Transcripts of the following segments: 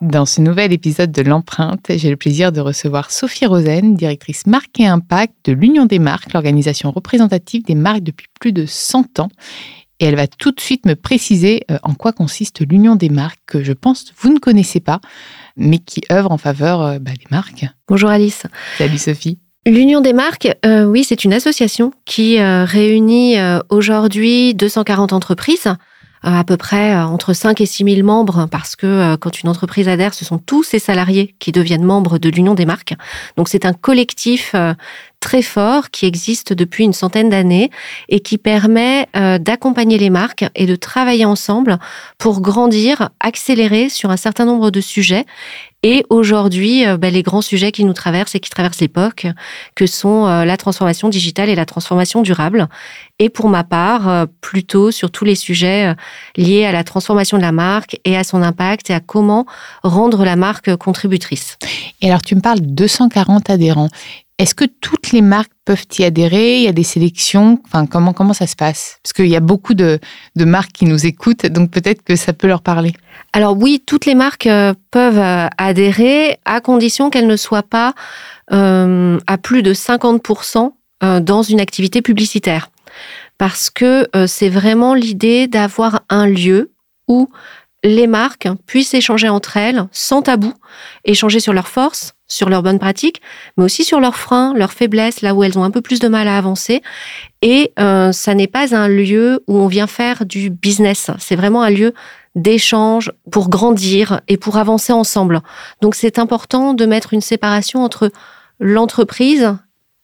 Dans ce nouvel épisode de l'empreinte, j'ai le plaisir de recevoir Sophie Rosen, directrice marque et impact de l'Union des marques, l'organisation représentative des marques depuis plus de 100 ans. Et elle va tout de suite me préciser euh, en quoi consiste l'Union des marques, que je pense vous ne connaissez pas, mais qui œuvre en faveur euh, bah, des marques. Bonjour Alice. Salut Sophie. L'Union des marques, euh, oui, c'est une association qui réunit aujourd'hui 240 entreprises à peu près euh, entre 5 et 6 000 membres parce que euh, quand une entreprise adhère, ce sont tous ses salariés qui deviennent membres de l'Union des marques. Donc c'est un collectif très fort qui existe depuis une centaine d'années et qui permet d'accompagner les marques et de travailler ensemble pour grandir, accélérer sur un certain nombre de sujets et aujourd'hui, euh, bah, les grands sujets qui nous traversent et qui traversent l'époque, que sont euh, la transformation digitale et la transformation durable. Et pour ma part, euh, plutôt sur tous les sujets liés à la transformation de la marque et à son impact et à comment rendre la marque contributrice. Et alors, tu me parles de 240 adhérents. Est-ce que toutes les marques peuvent y adhérer? Il y a des sélections? Comment ça se passe? Parce qu'il y a beaucoup de, de, marques qui nous écoutent, donc peut-être que ça peut leur parler. Alors oui, toutes les marques euh, peuvent euh, adhérer à condition qu'elles ne soient pas euh, à plus de 50% dans une activité publicitaire. Parce que c'est vraiment l'idée d'avoir un lieu où les marques puissent échanger entre elles sans tabou, échanger sur leurs forces, sur leurs bonnes pratiques, mais aussi sur leurs freins, leurs faiblesses, là où elles ont un peu plus de mal à avancer. Et euh, ça n'est pas un lieu où on vient faire du business. C'est vraiment un lieu d'échange pour grandir et pour avancer ensemble. Donc c'est important de mettre une séparation entre l'entreprise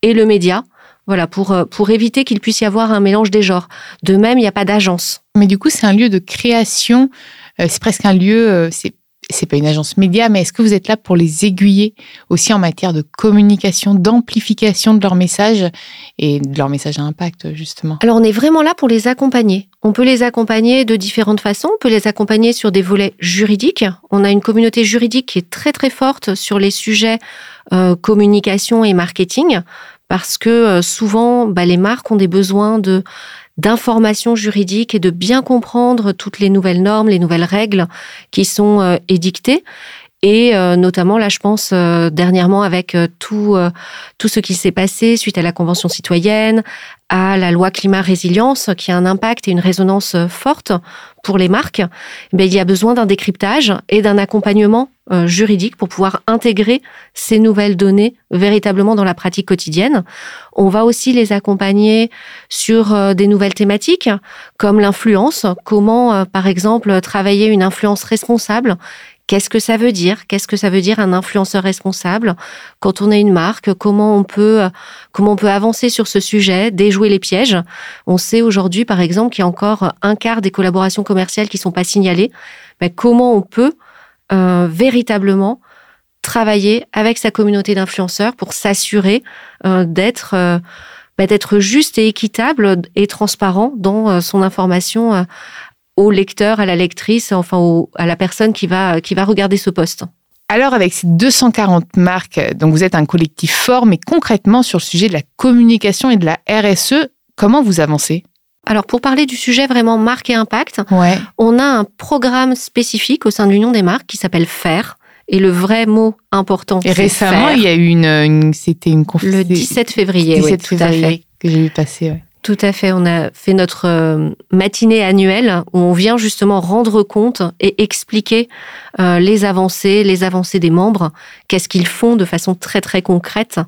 et le média. Voilà, pour, euh, pour éviter qu'il puisse y avoir un mélange des genres. De même, il n'y a pas d'agence. Mais du coup, c'est un lieu de création c'est presque un lieu, euh, c'est c'est pas une agence média, mais est-ce que vous êtes là pour les aiguiller aussi en matière de communication, d'amplification de leur message et de leur message à impact, justement? Alors, on est vraiment là pour les accompagner. On peut les accompagner de différentes façons. On peut les accompagner sur des volets juridiques. On a une communauté juridique qui est très, très forte sur les sujets euh, communication et marketing parce que souvent, bah, les marques ont des besoins de d'informations juridiques et de bien comprendre toutes les nouvelles normes, les nouvelles règles qui sont euh, édictées. Et euh, notamment, là, je pense euh, dernièrement avec tout, tout ce qui s'est passé suite à la Convention citoyenne, à la loi climat résilience, qui a un impact et une résonance forte pour les marques, eh il y a besoin d'un décryptage et d'un accompagnement euh, juridique pour pouvoir intégrer ces nouvelles données véritablement dans la pratique quotidienne. On va aussi les accompagner sur euh, des nouvelles thématiques comme l'influence, comment euh, par exemple travailler une influence responsable Qu'est-ce que ça veut dire? Qu'est-ce que ça veut dire un influenceur responsable? Quand on est une marque Comment on peut comment on peut avancer sur ce sujet, déjouer les pièges? On sait aujourd'hui, par exemple, qu'il y a encore un quart des collaborations commerciales qui sont pas signalées. Mais comment on peut euh, véritablement travailler avec sa communauté d'influenceurs pour s'assurer euh, d'être euh, bah, d'être juste et équitable et transparent dans son information au lecteur, à la lectrice, enfin à la personne qui va, qui va regarder ce poste. Alors avec ces 240 marques, donc vous êtes un collectif fort, mais concrètement sur le sujet de la communication et de la RSE, comment vous avancez? Alors pour parler du sujet vraiment marque et impact, on a un programme spécifique au sein de l'Union des marques qui s'appelle FAIR. Et le vrai mot important, Et récemment, il y a eu une, c'était une conférence. Le 17 février, 17 février que j'ai vu passer. Tout à fait. On a fait notre euh, matinée annuelle où on vient justement rendre compte et expliquer euh, les avancées, les avancées des membres, qu'est-ce qu'ils font de façon très très concrète,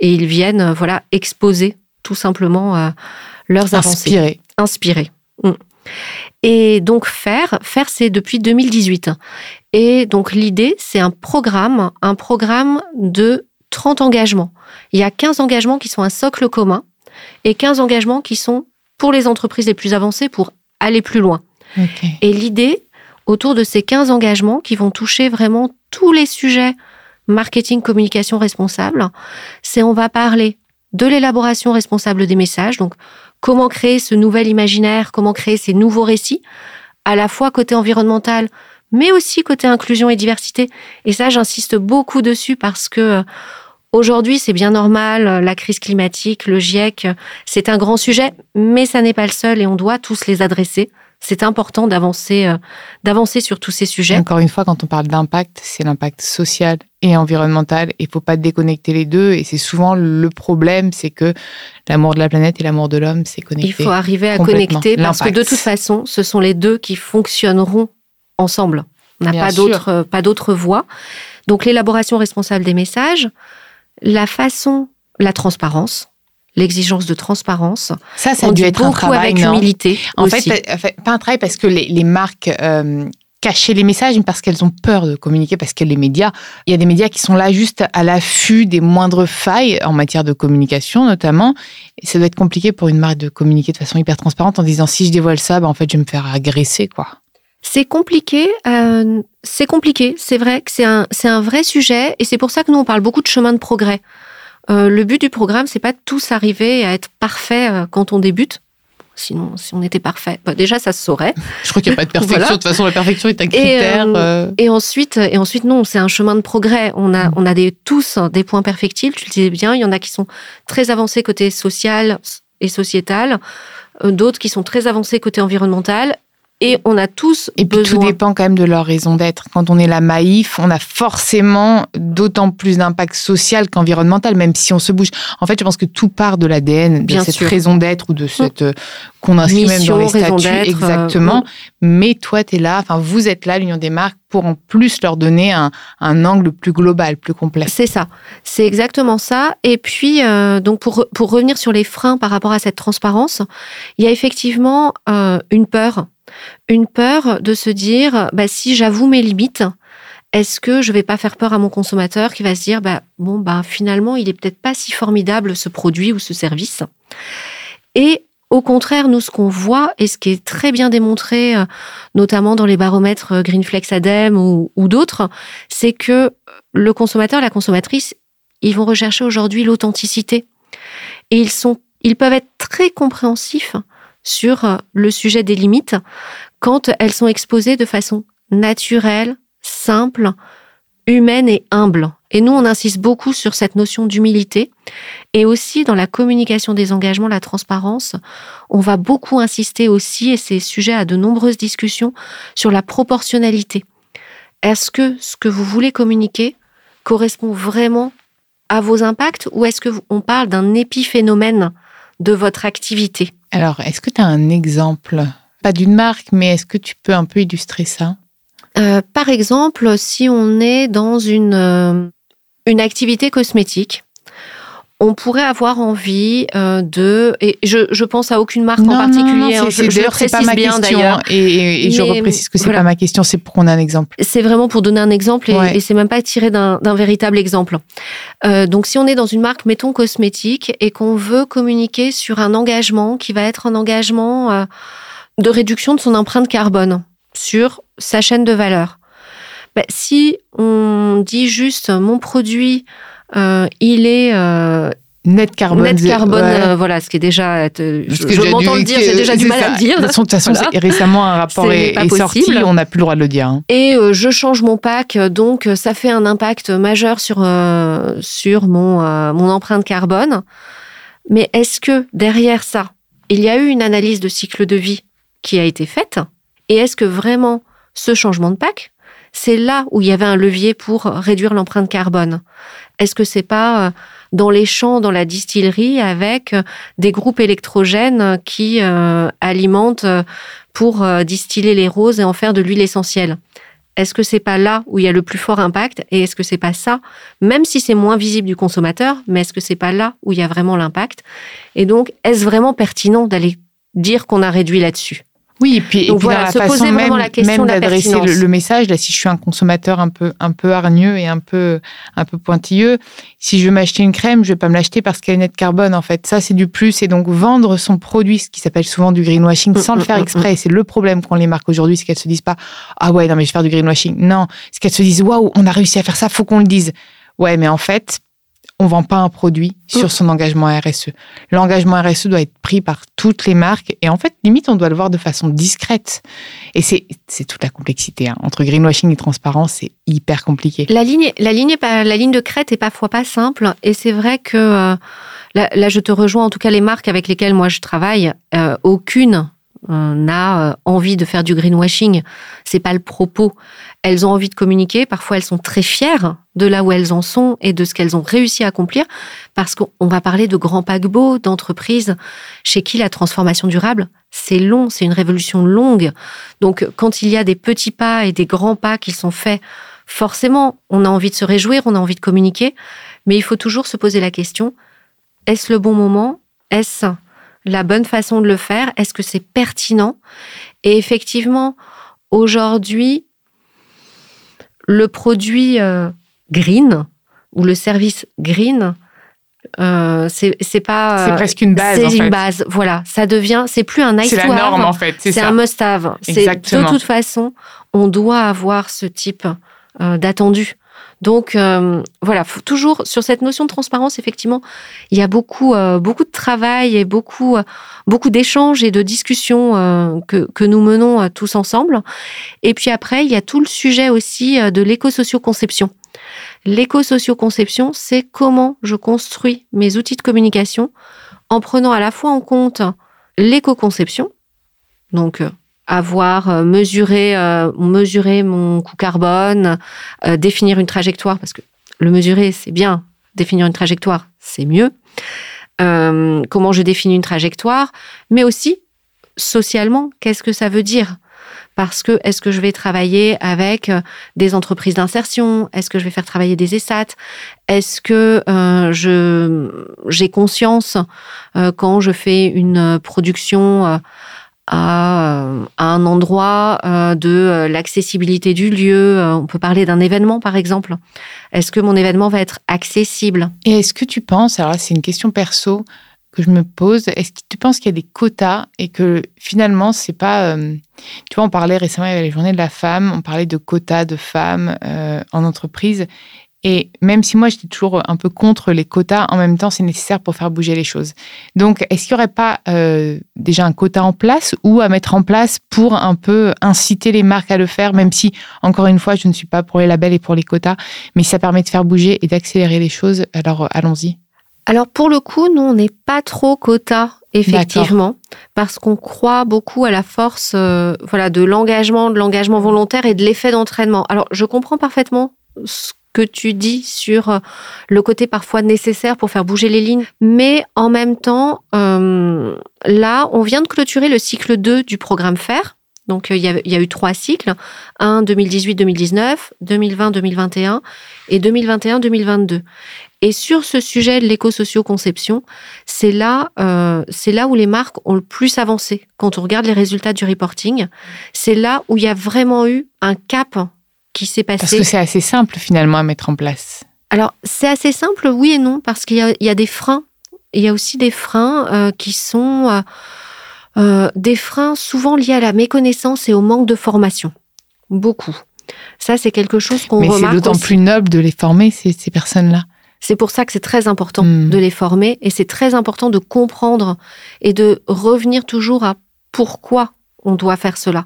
et ils viennent euh, voilà exposer tout simplement leurs avancées. Inspirer. Inspirer. Mm. Et donc faire, faire c'est depuis 2018. Et donc l'idée, c'est un programme, un programme de 30 engagements. Il y a 15 engagements qui sont un socle commun et 15 engagements qui sont pour les entreprises les plus avancées pour aller plus loin. Et l'idée autour de ces 15 engagements qui vont toucher vraiment tous les sujets marketing communication responsable, c'est on va parler de l'élaboration responsable des messages, donc comment créer ce nouvel imaginaire, comment créer ces nouveaux récits, à la fois côté environnemental, mais aussi côté inclusion et diversité. Et ça, j'insiste beaucoup dessus parce que euh, aujourd'hui, c'est bien normal, la crise climatique, le GIEC, c'est un grand sujet, mais ça n'est pas le seul et on doit tous les adresser c'est important d'avancer, euh, d'avancer sur tous ces sujets. Encore une fois, quand on parle d'impact, c'est l'impact social et environnemental. Il ne faut pas déconnecter les deux. Et c'est souvent le problème, c'est que l'amour de la planète et l'amour de l'homme, c'est connecté. Il faut arriver à connecter parce que de toute façon, ce sont les deux qui fonctionneront ensemble. On n'a pas d'autre, euh, pas d'autre voie. Donc l'élaboration responsable des messages, la façon, la transparence l'exigence de transparence. Ça, ça a dû être un travail, avec humilité. En fait, pas un travail parce que les, marques euh, cachaient les messages, mais parce qu'elles ont peur de communiquer, parce que les médias, il y a des médias qui sont là juste à l'affût des moindres failles en matière de communication notamment. Et ça doit être compliqué pour une marque de communiquer de façon hyper transparente en disant si je dévoile ça, ben, en fait, je vais me faire agresser, quoi. C'est compliqué, euh, c'est compliqué, c'est vrai que c'est un, c'est un vrai sujet et c'est pour ça que nous on parle beaucoup de chemin de progrès. Euh, le but du programme, c'est pas tous arriver à être parfait euh, quand on débute. Sinon, si on était parfait, bah, déjà ça se saurait. Je crois qu'il n'y a pas de perfection. De toute façon, la perfection est un critère. Euh, et, ensuite, et ensuite, non, c'est un chemin de progrès. On a, on a des, tous des points perfectibles. Tu le disais bien. Il y en a qui sont très avancés côté social et sociétal, d'autres qui sont très avancés côté environnemental, et on a tous et puis tout dépend quand même de leur raison d'être. Quand on est la Maïf, on a forcément d'autant plus d'impact social qu'environnemental, même si on se bouge. En fait, je pense que tout part de l'ADN, de cette raison d'être ou de cette euh, qu'on inscrit même dans les statuts, euh, exactement. Mais toi, tu es là, enfin, vous êtes là, l'Union des marques, pour en plus leur donner un, un angle plus global, plus complet. C'est ça, c'est exactement ça. Et puis, euh, donc pour, pour revenir sur les freins par rapport à cette transparence, il y a effectivement une peur une peur de se dire, bah, si j'avoue mes limites, est-ce que je vais pas faire peur à mon consommateur qui va se dire, bah, bon, bah, finalement, il est peut-être pas si formidable ce produit ou ce service? Et au contraire, nous, ce qu'on voit et ce qui est très bien démontré, euh, notamment dans les baromètres euh, Greenflex Adem ou, d'autres, c'est que le consommateur, la consommatrice, ils vont rechercher aujourd'hui l'authenticité. Et ils peuvent être très compréhensifs sur euh, le sujet des limites quand elles sont exposées de façon naturelle, simple, humaine et humble. Et nous, on insiste beaucoup sur cette notion d'humilité. Et aussi, dans la communication des engagements, la transparence, on va beaucoup insister aussi, et c'est sujet à de nombreuses discussions, sur la proportionnalité. Est-ce que ce que vous voulez communiquer correspond vraiment à vos impacts ou est-ce qu'on parle d'un épiphénomène de votre activité? Alors, est-ce que tu as un exemple? Pas d'une marque, mais est-ce que tu peux un peu illustrer ça? Euh, Par exemple, si on est dans une, euh, une activité cosmétique, on pourrait avoir envie euh, de et je, je pense à aucune marque en particulier. Non, c'est, je, pas ma bien d'ailleurs. Et, et, je reprécise que c'est pas ma question, c'est pour qu'on ait un exemple. C'est vraiment pour donner un exemple et, et c'est même pas tiré d'un, d'un véritable exemple. Euh, donc si on est dans une marque, mettons cosmétique, et qu'on veut communiquer sur un engagement qui va être un engagement euh, de réduction de son empreinte carbone sur sa chaîne de valeur. Ben, si on dit juste mon produit euh, il est euh, net carbone. Net carbone, euh, voilà, ce qui est déjà. je, je m'entends le dire, j'ai déjà du mal à le dire. De toute façon, récemment, un rapport est, sorti, on n'a plus le droit de le dire. Hein. Et je change mon pack, donc ça fait un impact majeur sur, sur mon, mon empreinte carbone. Mais est-ce que derrière ça, il y a eu une analyse de cycle de vie qui a été faite? Et est-ce que vraiment ce changement de pack, c'est là où il y avait un levier pour réduire l'empreinte carbone? Est-ce que c'est pas euh, dans les champs, dans la distillerie, avec euh, des groupes électrogènes qui euh, alimentent pour distiller les roses et en faire de l'huile essentielle? Est-ce que c'est pas là où il y a le plus fort impact? Et est-ce que c'est pas ça, même si c'est moins visible du consommateur, mais est-ce que c'est pas là où il y a vraiment l'impact? Et donc, est-ce vraiment pertinent d'aller dire qu'on a réduit là-dessus? Oui, et puis, et puis dans la façon même, même d'adresser le, message, là, si je suis un consommateur un peu, un peu hargneux et un peu, un peu pointilleux, si je veux m'acheter une crème, je vais pas me l'acheter parce qu'elle est nette carbone, en fait. Ça, c'est du plus. Et donc, vendre son produit, ce qui s'appelle souvent du greenwashing, mm, sans le mm, faire mm, exprès. C'est le problème qu'ont les marques aujourd'hui, c'est qu'elles se disent pas, ah ouais, non, mais je vais faire du greenwashing. Non, c'est qu'elles se disent, waouh, on a réussi à faire ça, faut qu'on le dise. Ouais, mais en fait, on vend pas un produit sur son engagement RSE. L'engagement RSE doit être pris par toutes les marques et en fait, limite, on doit le voir de façon discrète. Et c'est toute la complexité. hein. Entre greenwashing et transparence, c'est hyper compliqué. La ligne, la ligne, de crête est parfois pas simple. Et c'est vrai que euh, là, là, je te rejoins. En tout cas, les marques avec lesquelles moi je travaille, euh, aucune euh, n'a euh, envie de faire du greenwashing. C'est pas le propos. Elles ont envie de communiquer. Parfois, elles sont très fières de là où elles en sont et de ce qu'elles ont réussi à accomplir. Parce qu'on on va parler de grands paquebots, d'entreprises chez qui la transformation durable, c'est long, c'est une révolution longue. Donc, quand il y a des petits pas et des grands pas qui sont faits forcément, on a envie de se réjouir, on a envie de communiquer, mais il faut toujours se poser la question, est-ce le bon moment? Est-ce la bonne façon de le faire? Est-ce que c'est pertinent? Et effectivement, aujourd'hui, le produit euh, green ou le service green, euh, c'est pas... C'est presque une base, C'est une fait. base, voilà. Ça devient, c'est plus un nice C'est la have. norme, en fait. C'est un must-have. C'est de toute façon, on doit avoir ce type euh, d'attendu. Donc euh, voilà, toujours sur cette notion de transparence, effectivement, il y a beaucoup euh, beaucoup de travail et beaucoup euh, beaucoup d'échanges et de discussions que que nous menons tous ensemble. Et puis après, il y a tout le sujet aussi de l'éco-socio-conception. L'éco-socio-conception, c'est comment je construis mes outils de communication en prenant à la fois en compte l'éco-conception, donc avoir euh, mesuré, euh, mesurer mon coût carbone, euh, définir une trajectoire, parce que le mesurer, c'est bien, définir une trajectoire, c'est mieux. Euh, comment je définis une trajectoire, mais aussi socialement, qu'est-ce que ça veut dire? Parce que est-ce que je vais travailler avec euh, des entreprises d'insertion? Est-ce que je vais faire travailler des ESAT Est-ce que euh, je j'ai conscience euh, quand je fais une production euh, à, euh, à un endroit euh, de euh, l'accessibilité du lieu On peut parler d'un événement par exemple. Est-ce que mon événement va être accessible? Et est-ce que tu penses, alors c'est une question perso que je me pose, est-ce que tu penses qu'il y a des quotas et que finalement, c'est pas. tu vois, on parlait récemment, il y avait les journées de la femme, on parlait de quotas de femmes en entreprise. Et même si moi, j'étais toujours un peu contre les quotas, en même temps, c'est nécessaire pour faire bouger les choses. Donc, est-ce qu'il n'y aurait pas euh, déjà un quota en place ou à mettre en place pour un peu inciter les marques à le faire, même si, encore une fois, je ne suis pas pour les labels et pour les quotas, mais si ça permet de faire bouger et d'accélérer les choses, alors euh, allons-y. Alors pour le coup, nous, on n'est pas trop quota, effectivement, parce qu'on croit beaucoup à la force euh, voilà, de l'engagement, de l'engagement volontaire et de l'effet d'entraînement. Alors je comprends parfaitement ce que tu dis sur euh, le côté parfois nécessaire pour faire bouger les lignes, mais en même temps, euh, là, on vient de clôturer le cycle 2 du programme FAIR. Donc euh, il y, a, eu trois cycles, un 2018-2019, 2020-2021 et 2021-2022. Et sur ce sujet de l'éco-socio-conception, c'est là, c'est là où les marques ont le plus avancé. Quand on regarde les résultats du reporting, c'est là où il y a vraiment eu un cap qui s'est Parce que c'est assez simple finalement à mettre en place. Alors, c'est assez simple, oui et non, parce qu'il y a, il y a des freins. Il y a aussi des freins euh, qui sont euh, euh, des freins souvent liés à la méconnaissance et au manque de formation. Beaucoup. Ça, c'est quelque chose qu'on Mais c'est remarque d'autant plus noble de les former, ces, ces personnes-là. C'est pour ça que c'est très important Mm. de les former et c'est très important de comprendre et de revenir toujours à pourquoi on doit faire cela.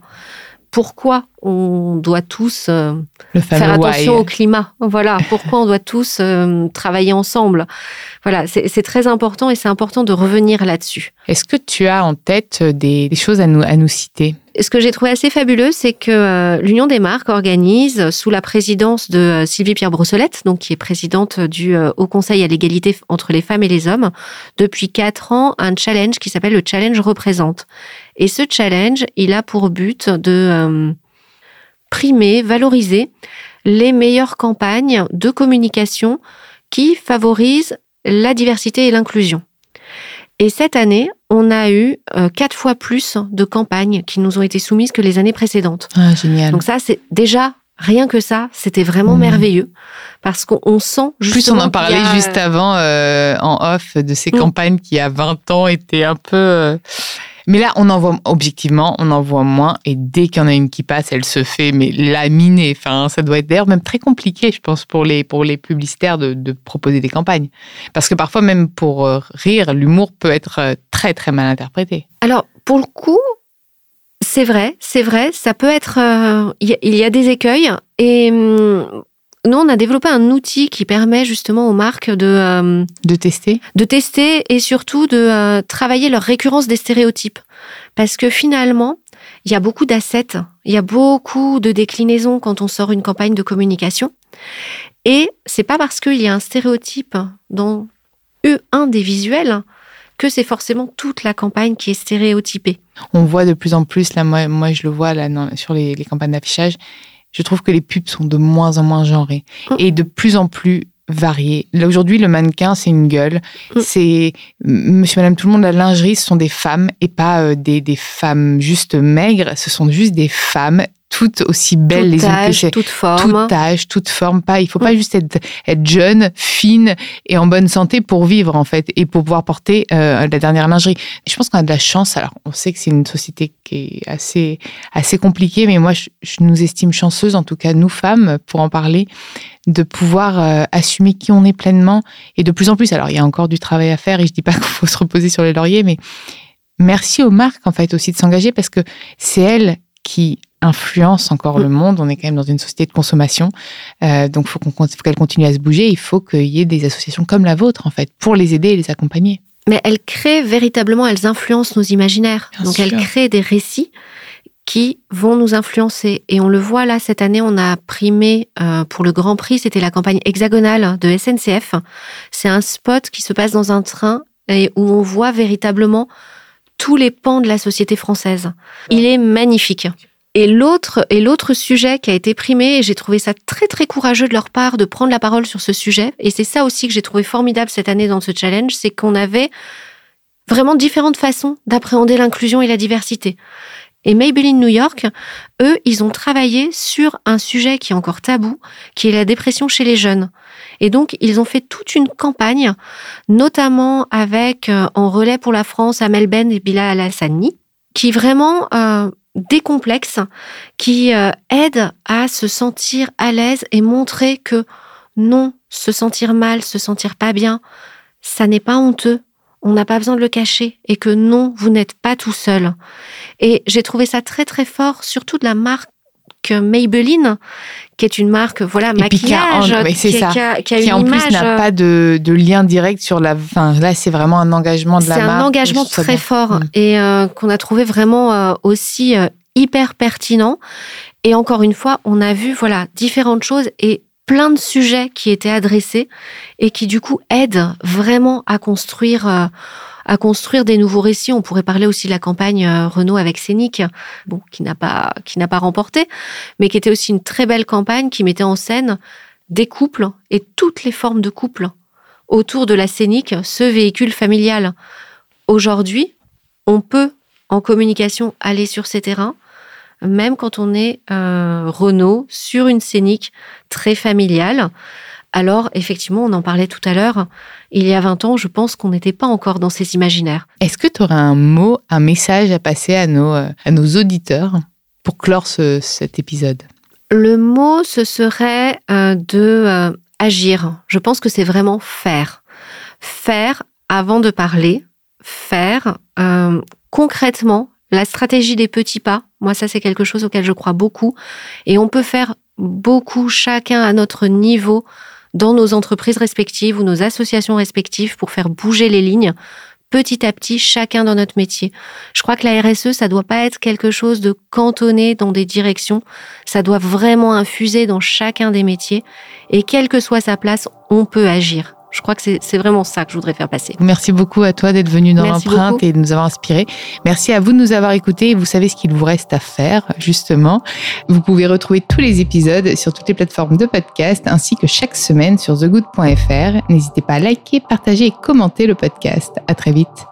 Pourquoi on doit tous euh, faire attention why. au climat. Voilà, pourquoi on doit tous euh, travailler ensemble. Voilà, c'est très important et c'est important de revenir là-dessus. Est-ce que tu as en tête des, des choses à nous, à nous citer? Ce que j'ai trouvé assez fabuleux, c'est que euh, l'Union des marques organise, sous la présidence de euh, Sylvie Pierre Brossolette, donc qui est présidente du euh, Haut Conseil à l'égalité entre les femmes et les hommes, depuis quatre ans, un challenge qui s'appelle le Challenge Représente. Et ce challenge, il a pour but de euh, primer, valoriser les meilleures campagnes de communication qui favorisent la diversité et l'inclusion. Et cette année, on a eu euh, quatre fois plus de campagnes qui nous ont été soumises que les années précédentes. Ah, génial. Donc ça, c'est déjà rien que ça, c'était vraiment Mhm. merveilleux parce qu'on sent Plus justement. on en parlait a- juste avant euh, en off de ces Mm. campagnes qui, à 20 ans, étaient un peu. euh, Mais là, on en voit, objectivement, on en voit moins. Et dès qu'il y en a une qui passe, elle se fait mais laminer. Enfin, ça doit être d'ailleurs même très compliqué, je pense, pour les, pour les publicitaires de, proposer des campagnes. Parce que parfois, même pour euh, rire, l'humour peut être euh, très, très mal interprété. Alors, pour le coup, c'est vrai, c'est vrai, ça peut être. euh, il y a des écueils. Et hum, nous, on a développé un outil qui permet justement aux marques de, euh, De tester de tester et surtout de euh, travailler leur récurrence des stéréotypes. Parce que finalement, il y a beaucoup d'assets, il y a beaucoup de déclinaisons quand on sort une campagne de communication. Et c'est pas parce qu'il y a un stéréotype dans eux, un des visuels que c'est forcément toute la campagne qui est stéréotypée. on voit de plus en plus, là, moi, moi je le vois là, sur les, les campagnes d'affichage, je trouve que les pubs sont de moins en moins genrées Mm. et de plus en plus variées. Là, aujourd'hui, le mannequin, c'est une gueule. Mm. C'est monsieur, madame, tout le monde, la lingerie, ce sont des femmes et pas euh, des, des femmes juste maigres. Ce sont juste des femmes toutes aussi belles toute les unes que âge, les toute forme. toute âge, toute forme. Pas, il faut Mm. pas juste être, être jeune, fine et en bonne santé pour vivre en fait et pour pouvoir porter euh, la dernière lingerie. Je pense qu'on a de la chance. Alors, on sait que c'est une société qui est assez assez compliquée, mais moi, je, je nous estime chanceuses, en tout cas nous femmes, pour en parler, de pouvoir euh, assumer qui on est pleinement et de plus en plus. Alors, il y a encore du travail à faire et je dis pas qu'il faut se reposer sur les lauriers, mais merci aux marques en fait aussi de s'engager parce que c'est elles qui influencent encore le monde. On est quand même dans une société de consommation, Euh, donc faut qu'on faut qu'elles continuent à se bouger. Il faut qu'il y ait des associations comme la vôtre en fait pour les aider et les accompagner. Mais elles créent véritablement, elles influencent nos imaginaires. Bien Donc sûr. elles créent des récits qui vont nous influencer. Et on le voit là, cette année, on a primé euh, pour le Grand Prix, c'était la campagne hexagonale de SNCF. C'est un spot qui se passe dans un train et où on voit véritablement tous les pans de la société française. Il est magnifique. Et l'autre, et l'autre sujet qui a été primé, et j'ai trouvé ça très très courageux de leur part de prendre la parole sur ce sujet, et c'est ça aussi que j'ai trouvé formidable cette année dans ce challenge, c'est qu'on avait vraiment différentes façons d'appréhender l'inclusion et la diversité. Et Maybelline New York, eux, ils ont travaillé sur un sujet qui est encore tabou, qui est la dépression chez les jeunes. Et donc, ils ont fait toute une campagne, notamment avec euh, en relais pour la France Amel Ben et Bilal Hassani, qui vraiment euh, décomplexe, qui euh, aide à se sentir à l'aise et montrer que non, se sentir mal, se sentir pas bien, ça n'est pas honteux. On n'a pas besoin de le cacher et que non, vous n'êtes pas tout seul. Et j'ai trouvé ça très très fort, surtout de la marque Maybelline, qui est une marque, voilà, maquillage, c'est qui, ça. qui a, qui a Qui une en plus image. n'a pas de, de lien direct sur la. Là, c'est vraiment un engagement de la C'est marque. un engagement très fort Mm. et euh, qu'on a trouvé vraiment euh, aussi euh, hyper pertinent. Et encore une fois, on a vu voilà différentes choses et plein de sujets qui étaient adressés et qui du coup aident vraiment à construire euh, à construire des nouveaux récits. On pourrait parler aussi de la campagne euh, Renault avec Scénic, bon, qui n'a pas qui n'a pas remporté, mais qui était aussi une très belle campagne qui mettait en scène des couples et toutes les formes de couples autour de la Scénic, ce véhicule familial. Aujourd'hui, on peut en communication aller sur ces terrains, même quand on est euh, Renault sur une Scénic très familiale. Alors, effectivement, on en parlait tout à l'heure, il y a 20 ans, je pense qu'on n'était pas encore dans ces imaginaires. Est-ce que tu aurais un mot, un message à passer à nos, euh, à nos auditeurs pour clore ce- cet épisode? Le mot, ce serait euh, de euh, agir. Je pense que c'est vraiment faire. Faire avant de parler, faire euh, concrètement la stratégie des petits pas. Moi, ça, c'est quelque chose auquel je crois beaucoup. Et on peut faire beaucoup, chacun à notre niveau, dans nos entreprises respectives ou nos associations respectives pour faire bouger les lignes petit à petit, chacun dans notre métier. Je crois que la RSE, ça doit pas être quelque chose de cantonné dans des directions. Ça doit vraiment infuser dans chacun des métiers. Et quelle que soit sa place, on peut agir. Je crois que c'est vraiment ça que je voudrais faire passer. Merci beaucoup à toi d'être venu dans l'empreinte et de nous avoir inspiré. Merci à vous de nous avoir écoutés. Vous savez ce qu'il vous reste à faire, justement. Vous pouvez retrouver tous les épisodes sur toutes les plateformes de podcast ainsi que chaque semaine sur thegood.fr. N'hésitez pas à liker, partager et commenter le podcast. À très vite.